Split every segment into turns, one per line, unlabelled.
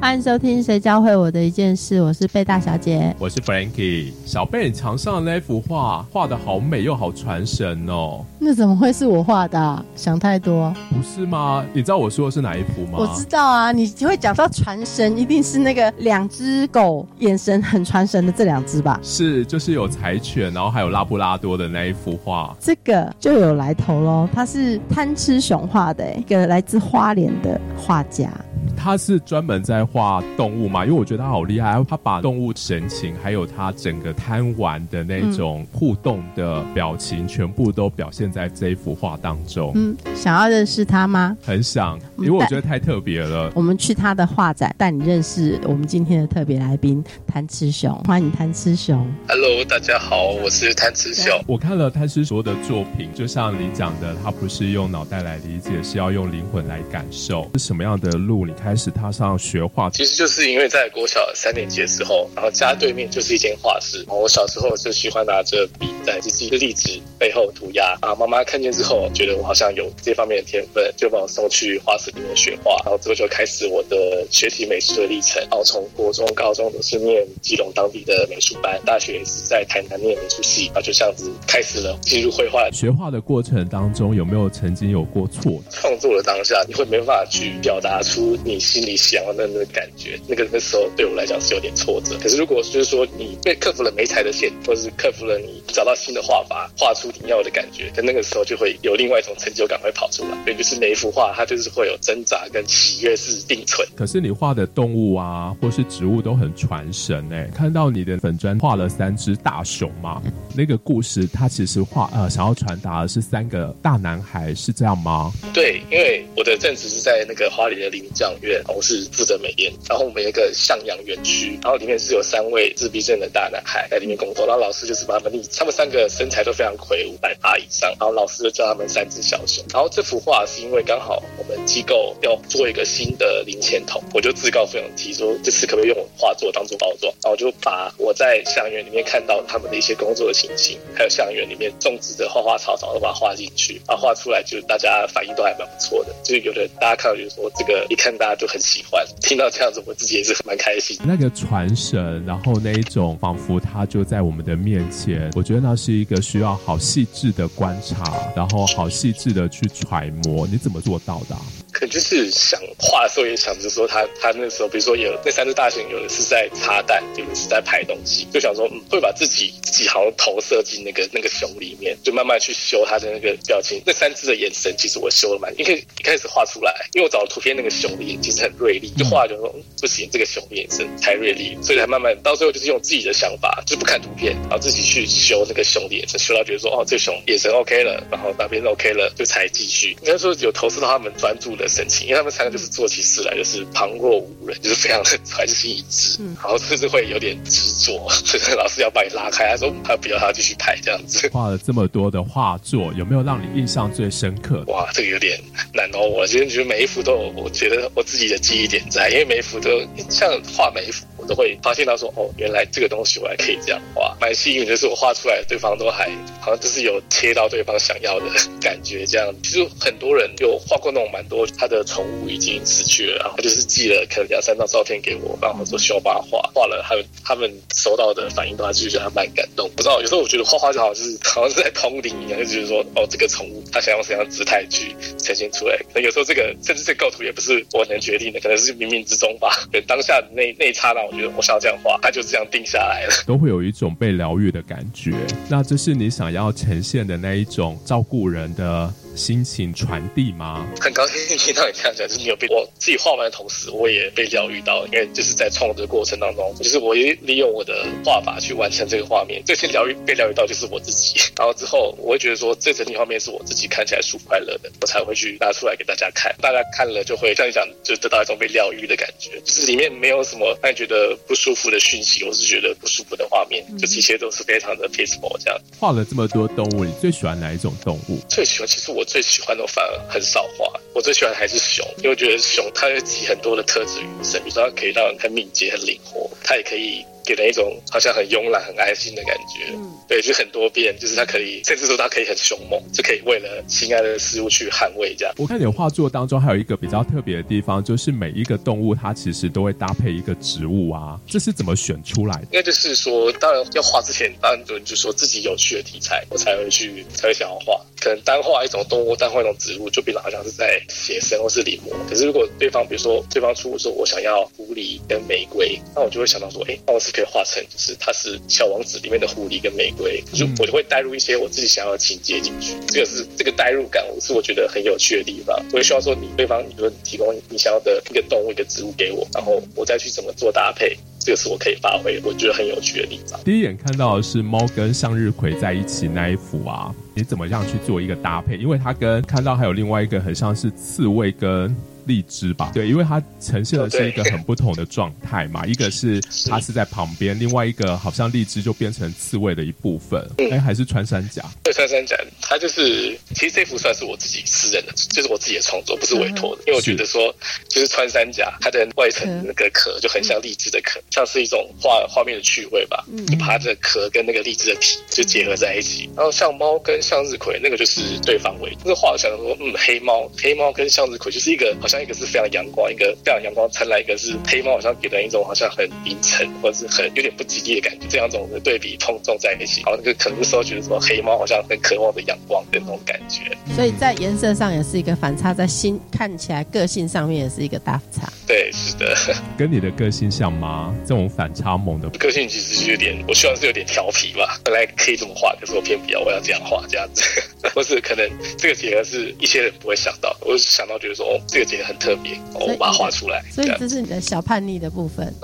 欢迎收听《谁教会我的一件事》，我是贝大小姐，
我是 Frankie。小贝，你墙上的那幅画画的好美又好传神哦。
那怎么会是我画的？想太多，
不是吗？你知道我说的是哪一幅吗？
我知道啊，你会讲到传神，一定是那个两只狗眼神很传神的这两只吧？
是，就是有柴犬，然后还有拉布拉多的那一幅画。
这个就有来头喽，它是贪吃熊画的，一个来自花莲的画家。
他是专门在画动物嘛？因为我觉得他好厉害，他把动物神情，还有他整个贪玩的那种互动的表情，全部都表现在这一幅画当中。
嗯，想要认识他吗？
很想，因为我觉得太特别了。
我们去他的画展，带你认识我们今天的特别来宾贪吃熊。欢迎贪吃熊。
Hello，大家好，我是贪吃熊。
我看了贪吃熊的作品，就像你讲的，他不是用脑袋来理解，是要用灵魂来感受。是什么样的路？你看。开始踏上学画，
其实就是因为在国小三年级的时候，然后家对面就是一间画室。我小时候就喜欢拿着笔在自己的例子背后涂鸦啊。妈妈看见之后，觉得我好像有这方面的天分，就把我送去画室里面学画。然后之后就开始我的学习美术的历程。然后从国中、高中都是念基隆当地的美术班，大学也是在台南念美术系。然后就这样子开始了进入绘画。
学画的过程当中，有没有曾经有过错？
创作的当下，你会没办法去表达出你。心里想要的那个感觉，那个那时候对我来讲是有点挫折。可是如果就是说你被克服了没才的线，或者是克服了你找到新的画法，画出你要的感觉，那那个时候就会有另外一种成就感会跑出来。所以就是每一幅画，它就是会有挣扎跟喜悦是并存。
可是你画的动物啊，或是植物都很传神哎。看到你的粉砖画了三只大熊嘛，那个故事它其实画呃想要传达的是三个大男孩，是这样吗？
对，因为我的正职是在那个花莲的林藏院。我是负责美编，然后我们有一个向阳园区，然后里面是有三位自闭症的大男孩在里面工作，然后老师就是把他们立，他们三个身材都非常魁梧，百八以上，然后老师就叫他们三只小熊。然后这幅画是因为刚好我们机构要做一个新的零钱筒，我就自告奋勇提说这次可不可以用我画作当做包装，然后就把我在向阳园里面看到他们的一些工作的情形，还有向阳园里面种植的花花草草都把它画进去，然后画出来就大家反应都还蛮不错的，就是有的大家看到就是说这个一看大家就。很喜欢听到这样子，我自己也是蛮开心。
那个传神，然后那一种仿佛他就在我们的面前，我觉得那是一个需要好细致的观察，然后好细致的去揣摩。你怎么做到的？
可能就是想画的时候也想着说，他他那时候，比如说有那三只大熊，有的是在插蛋，有的是在拍东西，就想说，嗯，会把自己自己好像投射进那个那个熊里面，就慢慢去修他的那个表情。那三只的眼神，其实我修了蛮，因为一开始画出来，因为我找了图片那个熊的眼睛是。很锐利，就画就说不行，这个熊的眼神太锐利，所以才慢慢到最后就是用自己的想法，就不看图片，然后自己去修那个熊的眼神，修到觉得说哦，这熊眼神 OK 了，然后那边 OK 了，就才继续。应该说有投射到他们专注的神情，因为他们三个就是做起事来就是旁若无人，就是非常的专心一致，然后甚至会有点执着，老师要把你拉开，他说他不要他继续拍这样子。
画了这么多的画作，有没有让你印象最深刻？
哇，这个有点难哦。我今天觉得每一幅都有，我觉得我自己。的记忆点在，因为每一幅都像画每一幅，我都会发现到说，哦，原来这个东西我还可以这样画，蛮幸运的是我画出来，对方都还好像就是有贴到对方想要的感觉这样。其实很多人有画过那种蛮多，他的宠物已经死去了，然后就是寄了可能两三张照片给我，然后说需要帮他画，画了，他们他们收到的反应的话，就觉得蛮感动。不知道有时候我觉得画画就好像是好像是在通灵一样，就觉得说，哦，这个宠物它想用什么样姿态去呈现出来。可能有时候这个甚至这构图也不是我能决定的。可能是冥冥之中吧，对当下那那一刹那，我我想要这样画，他就这样定下来了，
都会有一种被疗愈的感觉。那这是你想要呈现的那一种照顾人的。心情传递吗？
很高兴听到你这样讲，就是你有被我自己画完的同时，我也被疗愈到。因为就是在创作的过程当中，就是我也利用我的画法去完成这个画面。这些疗愈被疗愈到就是我自己。然后之后我会觉得说，这整体画面是我自己看起来舒服快乐的，我才会去拿出来给大家看。大家看了就会像你讲，就得到一种被疗愈的感觉。就是里面没有什么让你觉得不舒服的讯息，我是觉得不舒服的画面，就是一切都是非常的 peaceful 这样。
画了这么多动物，你最喜欢哪一种动物？
最喜欢其实我。最喜欢的反而很少画，我最喜欢还是熊，因为我觉得熊它会集很多的特质于身，比如说它可以让人很敏捷、很灵活，它也可以。给人一种好像很慵懒、很安心的感觉。嗯，对，就很多变，就是他可以，甚至说他可以很凶猛，就可以为了心爱的事物去捍卫这样。
我看你画作当中还有一个比较特别的地方，就是每一个动物它其实都会搭配一个植物啊，这是怎么选出来的？
应该就是说，当然要画之前，当然就就说自己有趣的题材，我才会去才会想要画。可能单画一种动物，单画一种植物，就变得好像是在写生或是临摹。可是如果对方比如说对方出说我想要狐狸跟玫瑰，那我就会想到说，哎，那我是可以画成就是它是小王子里面的狐狸跟玫瑰，就我就会带入一些我自己想要的情节进去。这个是这个代入感，我是我觉得很有趣的地方。我也希望说你对方，你说提供你想要的一个动物一个植物给我，然后我再去怎么做搭配。这个是我可以发挥，我觉得很有趣的地方。
第一眼看到的是猫跟向日葵在一起那一幅啊，你怎么样去做一个搭配？因为它跟看到还有另外一个很像是刺猬跟。荔枝吧，对，因为它呈现的是一个很不同的状态嘛，一个是它是。在旁边，另外一个好像荔枝就变成刺猬的一部分，哎，还是穿山甲？
对，穿山甲，它就是其实这幅算是我自己私人的，就是我自己的创作，不是委托的，因为我觉得说就是穿山甲它的外层那个壳就很像荔枝的壳，像是一种画画面的趣味吧，就把它的壳跟那个荔枝的皮就结合在一起，然后像猫跟向日葵那个就是对方位，那个画想说嗯黑猫黑猫跟向日葵就是一个好像。一个是非常阳光，一个非常阳光灿烂，一个是黑猫，好像给人一种好像很阴沉或者是很有点不吉利的感觉。这两种的对比碰撞在一起，好那个可能时候觉得说黑猫好像很渴望的阳光的那种感觉。
所以在颜色上也是一个反差，在心看起来个性上面也是一个大差。
对，是的。
跟你的个性像吗？这种反差萌的
个性其实是有点，我希望是有点调皮吧。本来可以这么画，可是我偏不要，我要这样画这样子。或是可能这个结合是一些人不会想到，我想到觉得说哦，这个结合很特别，我把它画出来。
所以这是你的小叛逆的部分。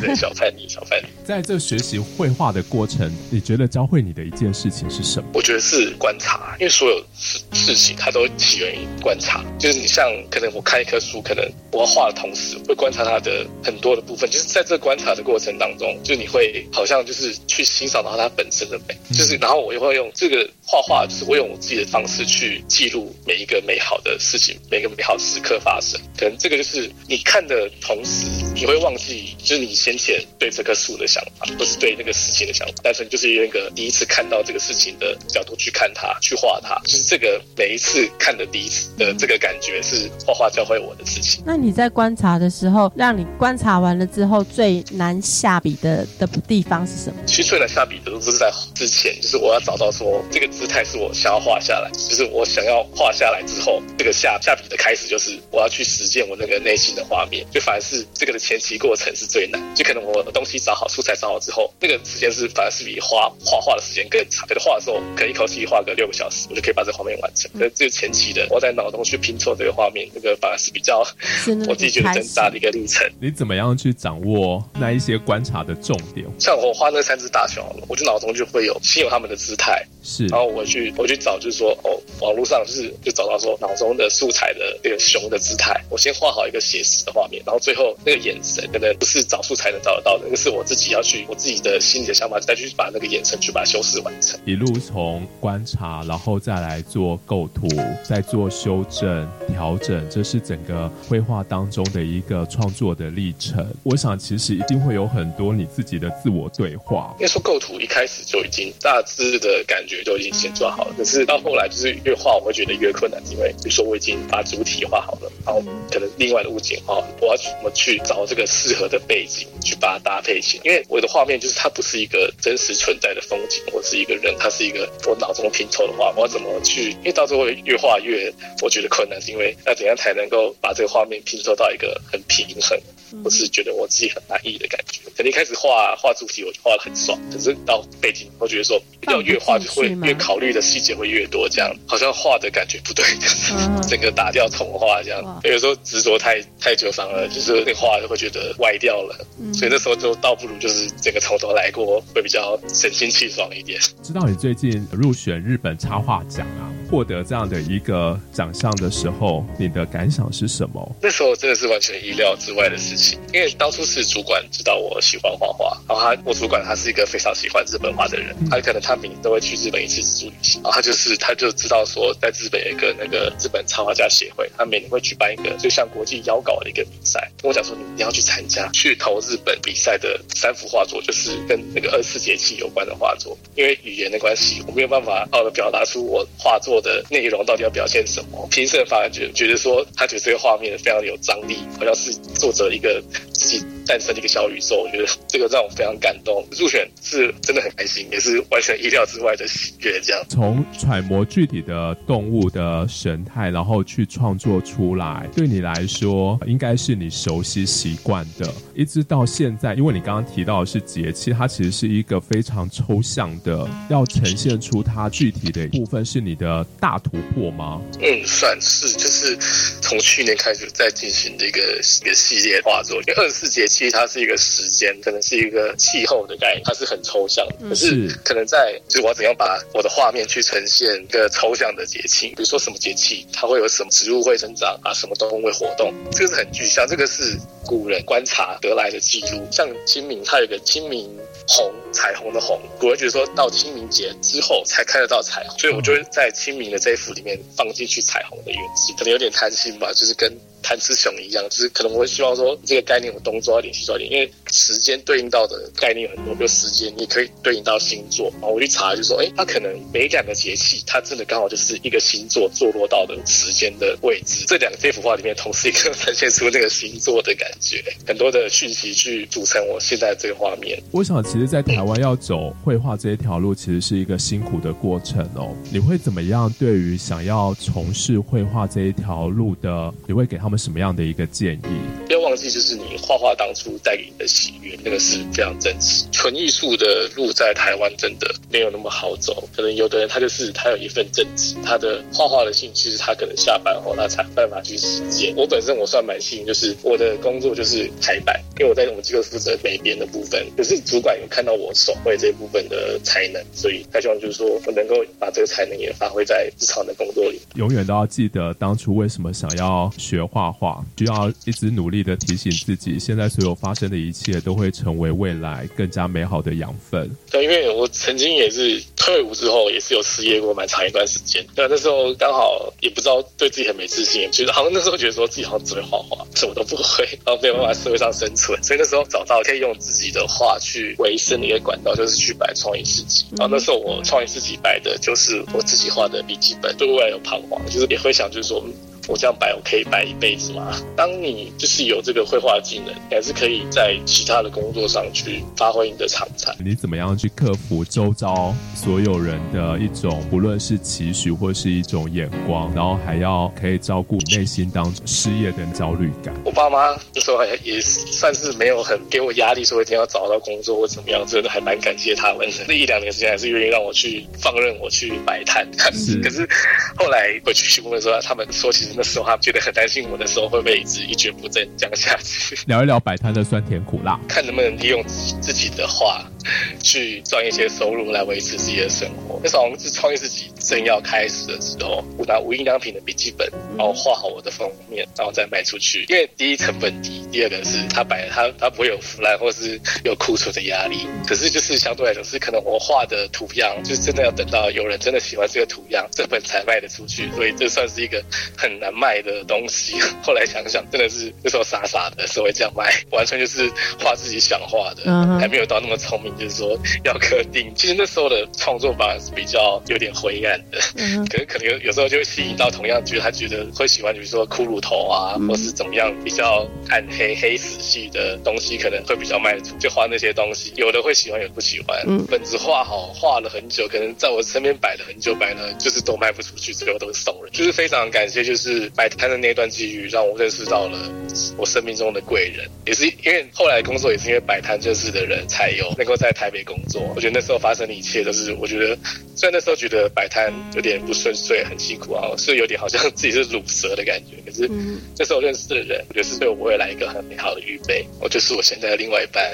对，小叛逆，小叛逆。
在这学习绘画的过程，你觉得教会你的一件事情是什么？
我觉得是观察，因为所有事事情它都起源于观察。就是你像可能我看一棵树，可能我要画的同时，会观察它的很多的部分。就是在这观察的过程当中，就你会好像就是去欣赏到它本身的美。就是然后我也会用这个画画，就是我用我自己的方式去记录每一个美好的事情，每个美好时刻发生。可能这个就是你看的同时，你会忘记，就是你先前对这棵树的想法，不是对那个事情的想法，单纯就是用一个第一次看到这个事情的角度去看它，去画它。就是这个每一次看的第一次的这个感觉，是画画教会我的事情。
那你在观察的时候，让你观察完了之后最难下笔的的地方是什么？
其实最难下笔的都是在之前，就是我要找到说这个姿态是我想要画下来，就是我想要画下来之后，这个下下笔的开始就是我要去实践我那个内心的画面。就反而是这个的前期过程是最难，就可能我东西找好，素材找好之后，那个时间是反而是比画画画的时间更长。可能画的时候可以一口气画个六个小时，我就可以把这个画面完成。可是这个前期的，我在脑中去拼凑这个画面，那个反而是比较我自己觉得很大的一个历程。
你怎么样去掌握那一些观察的重点？
像我画那三只大熊，我就脑中就会有先有他们的姿态。
是，
然后我去我去找，就是说，哦，网络上就是就找到说脑中的素材的那个熊的姿态，我先画好一个写实的画面，然后最后那个眼神可能不是找素材能找得到的，那是我自己要去我自己的心里的想法，再去把那个眼神去把它修饰完成。
一路从观察，然后再来做构图，再做修正调整，这是整个绘画当中的一个创作的历程。我想其实一定会有很多你自己的自我对话。
应该说构图一开始就已经大致的感觉。就已经先做好了，可是到后来就是越画我会觉得越困难，因为比如说我已经把主体画好了，然后可能另外的物件画，我要怎么去找这个适合的背景去把它搭配起来？因为我的画面就是它不是一个真实存在的风景，我是一个人，它是一个我脑中拼凑的画，我要怎么去？因为到时候会越画越我觉得困难，是因为要怎样才能够把这个画面拼凑到一个很平衡？我是觉得我自己很满意的感觉。肯定一开始画画主题，我就画的很爽，可是到背景，我觉得说要越画就会。会越考虑的细节会越多，这样好像画的感觉不对，整个打掉重画这样。有时候执着太太久，反而就是那画就会觉得歪掉了。所以那时候就倒不如就是整个从头来过，会比较神清气爽一点。
知道你最近入选日本插画奖啊？获得这样的一个奖项的时候，你的感想是什么？
那时候真的是完全意料之外的事情，因为当初是主管知道我喜欢画画，然后他我主管他是一个非常喜欢日本画的人，他可能他每年都会去日本一次自助旅行，然后他就是他就知道说在日本有一个那个日本插画家协会，他每年会举办一个就像国际邀稿的一个比赛，跟我讲说你你要去参加，去投日本比赛的三幅画作，就是跟那个二十四节气有关的画作，因为语言的关系，我没有办法好的表达出我画作的内容到底要表现什么。评审反而觉觉得说，他觉得这个画面非常有张力，好像是作者一个自己诞生的一个小宇宙。我觉得这个让我非常感动。入选是真的很开心，也是完全意料之外的喜悦。这样
从揣摩具体的动物的神态，然后去创作出来，对你来说应该是你熟悉习惯的。一直到现在，因为你刚刚提到的是节气，它其实是一个非常抽象的，要呈现出它具体的部分，是你的大突破吗？
嗯，算是，就是从去年开始在进行的一个一个系列画作。因为二十四节气它是一个时间，可能是一个气候的概念，它是很抽象的。可是可能在就是我要怎样把我的画面去呈现一个抽象的节气，比如说什么节气它会有什么植物会生长啊，什么动物会活动，这个是很具象，这个是古人观察得来的记录。像清明，它有个清明红，彩虹的红，古人觉得说到清明节之后才看得到彩虹，所以我就会在清明的这一幅里面放进去彩虹的元素，可能有点贪心吧，就是跟。贪吃熊一样，就是可能我会希望说这个概念我东抓一点西抓一点，因为时间对应到的概念很多，就时间你可以对应到星座，然后我去查就说，哎，它可能每两个节气，它真的刚好就是一个星座坐落到的时间的位置。这两个这幅画里面，同时一个呈现出那个星座的感觉，很多的讯息去组成我现在这个画面。
我想，其实，在台湾要走绘画这一条路，其实是一个辛苦的过程哦。你会怎么样？对于想要从事绘画这一条路的，你会给他们什么样的一个建议？
就是你画画当初带给你的喜悦，那个是非常真实。纯艺术的路在台湾真的没有那么好走，可能有的人他就是他有一份正职，他的画画的兴趣是他可能下班后他才办法去实践。我本身我算蛮幸运，就是我的工作就是排版，因为我在我们机构负责美编的部分，可是主管有看到我手绘这部分的才能，所以他希望就是说我能够把这个才能也发挥在日常的工作里。
永远都要记得当初为什么想要学画画。需要一直努力的提醒自己，现在所有发生的一切都会成为未来更加美好的养分。
对，因为我曾经也是退伍之后，也是有失业过蛮长一段时间。对，那时候刚好也不知道对自己很没自信，觉得好像那时候觉得说自己好像只会画画，什么都不会，然后没有办法在社会上生存。所以那时候找到可以用自己的画去维生的一个管道，就是去摆创意市集。然后那时候我创意市集摆的就是我自己画的笔记本，对未来有彷徨，就是也会想，就是说。我这样摆，我可以摆一辈子吗？当你就是有这个绘画技能，你还是可以在其他的工作上去发挥你的长才。
你怎么样去克服周遭所有人的一种，不论是期许或是一种眼光，然后还要可以照顾内心当中失业的焦虑感？
我爸妈那时候还也算是没有很给我压力，说一定要找到工作或怎么样，真的还蛮感谢他们的。那一两年时间还是愿意让我去放任我去摆摊。是，可是后来回去询问的时候，他们说其实。那时候他觉得很担心，我的时候会不会一直一蹶不振降下去？
聊一聊摆摊的酸甜苦辣，
看能不能利用自己的画 去赚一些收入来维持自己的生活。那时候我们是创业自己正要开始的时候，我拿无印良品的笔记本，然后画好我的封面，然后再卖出去。因为第一成本低，第二个是它摆它它不会有腐烂或是有库存的压力。可是就是相对来讲，是可能我画的图样，就是真的要等到有人真的喜欢这个图样，这本才卖得出去。所以这算是一个很。难卖的东西，后来想想，真的是那时候傻傻的，是会这样卖，完全就是画自己想画的，还没有到那么聪明，就是说要 刻定。其实那时候的创作吧是比较有点灰暗的，嗯可是可能有有时候就会吸引到同样觉得他觉得会喜欢，比如说骷髅头啊，或是怎么样比较暗黑黑死系的东西，可能会比较卖得出，就画那些东西。有的会喜欢，有的不喜欢。嗯本子画好，画了很久，可能在我身边摆了很久，摆了就是都卖不出去，最后都是送人。就是非常感谢，就是。是摆摊的那段机遇，让我认识到了我生命中的贵人，也是因为后来工作也是因为摆摊认识的人，才有能够在台北工作。我觉得那时候发生的一切都是，我觉得虽然那时候觉得摆摊有点不顺遂，很辛苦啊，是有点好像 自己是乳蛇的感觉。可是那时候认识的人，我觉得是对我未来一个很美好的预备。我就是我现在的另外一半。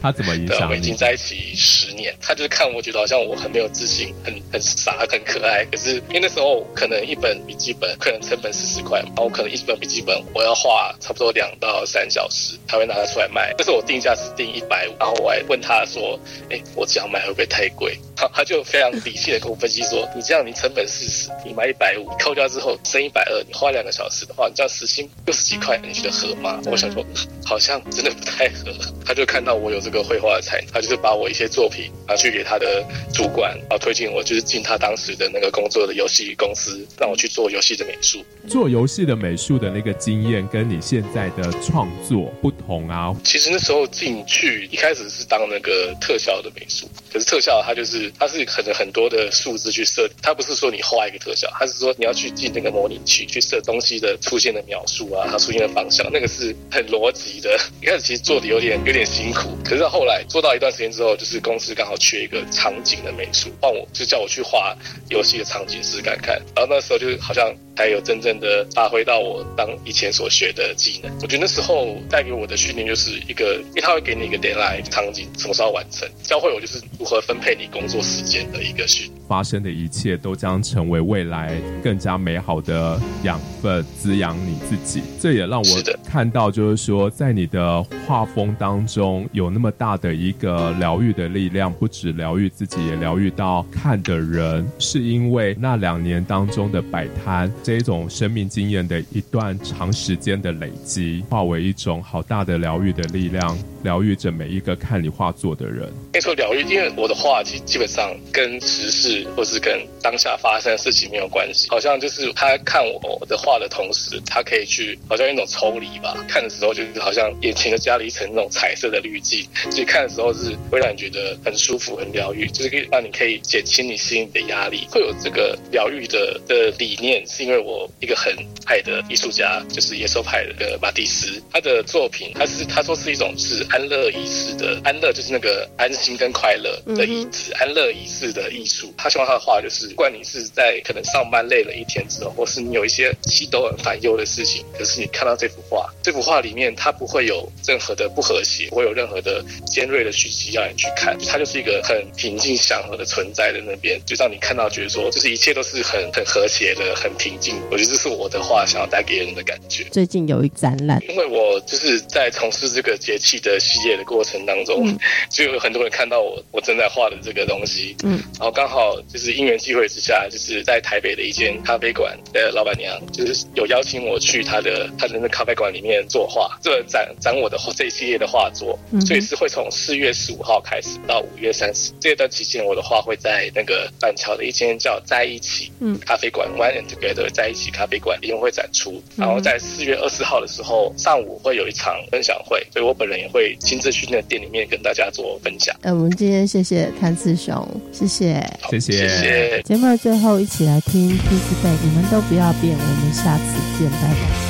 他怎么影
响，我们已经？在一起十年，他就是看我觉得好像我很没有自信，很很傻，很可爱。可是因为那时候可能一本笔记本可能成本四十块，然后我可能一本笔记本我要画差不多两到三小时才会拿它出来卖。那时候我定价是定一百五，然后我还问他说：“哎，我这样卖会不会太贵？”他 他就非常理性的跟我分析说：“你这样你成本四十，你卖一百五，扣掉之后剩一百二，你花两个小时的话，你这样时薪六十几块，你觉得合吗？”我想说，好像真的不太合。他就看到我有这个绘画的才能，他就是把我一些作品拿去给他的主管，然后推荐我就是进他当时的那个工作的游戏公司，让我去做游戏的美术。
做游戏的美术的那个经验，跟你现在的创作不同啊。
其实那时候进去一开始是当那个特效的美术，可是特效它就是它是可能很多的数字去设，它不是说你画一个特效，它是说你要去进那个模拟器去设东西的出现的描述啊，它出现的方向，那个是很逻辑的。一开始其实做的有点有点辛苦，可是到后来做到一段时间之后，就是公司刚好缺一个场景的美术，换我就叫我去画游戏的场景试看看，然后那时候就好像才有真正的发挥到我当以前所学的技能。我觉得那时候带给我的训练就是一个，因为他会给你一个 deadline 场景什么时候完成，教会我就是如何分配你工作时间的一个训。
发生的一切都将成为未来更加美好的养分，滋养你自己。这也让我看到，就是说，在你的画风当中有那么大的一个疗愈的力量，不止疗愈自己，也疗愈到看的人。是因为那两年当中的摆摊，这一种生命经验的一段长时间的累积，化为一种好大的疗愈的力量，疗愈着每一个看你画作的人。
可以说疗愈，因为我的画其实基本上跟时事或是跟当下发生的事情没有关系，好像就是他看我的画的同时，他可以去好像一种抽离吧，看的时候就是好像眼前就加了一层那种彩色的滤镜，其实看的时候是会让你觉得很舒服、很疗愈，就是可以让你可以减轻你心里的压力。会有这个疗愈的的理念，是因为我一个很爱的艺术家，就是野兽派的马蒂斯，他的作品，他是他说是一种是安乐仪式的安乐，就是那个安心跟快乐的意思，安乐仪式的艺术。他希望他的画就是，不管你是在可能上班累了一天之后，或是你有一些喜都很烦忧的事情，可是你看到这幅画，这幅画里面它不会有任何的不和谐，不会有任何的尖锐的讯息让你去看，它就是一个很平静祥和的存在的那边，就让你看到觉得说，就是一切都是很很和谐的，很平静。我觉得这是我的画想要带给人的感觉。
最近有一展览，
因为我就是在从事这个节气的系列的过程当中，就有很多人看到我我正在画的这个东西，
嗯，
然后刚好就是因缘际会之下，就是在台北的一间咖啡馆的老板娘，就是有邀请我去她的她的那咖啡馆里面作画，这展展我的这一系列的画作，
嗯
所以是会从四月十五号开始到五月三十这段期间，我的画会在那个板桥的一间叫在一起
嗯。
咖啡馆 One and Together 在一起咖啡馆里面会展出，然后在四月二十号的时候上午会有一场分享会，所以我本人也会亲自去那个店里面跟大家做分享。
那，我们今天谢谢谭志雄，谢谢。
谢谢
谢谢。
节目的最后，一起来听 P 字辈，你们都不要变，我们下次见，拜拜。